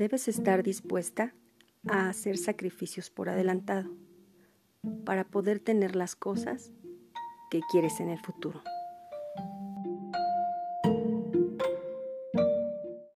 debes estar mm. dispuesta a hacer sacrificios por adelantado para poder tener las cosas que quieres en el futuro.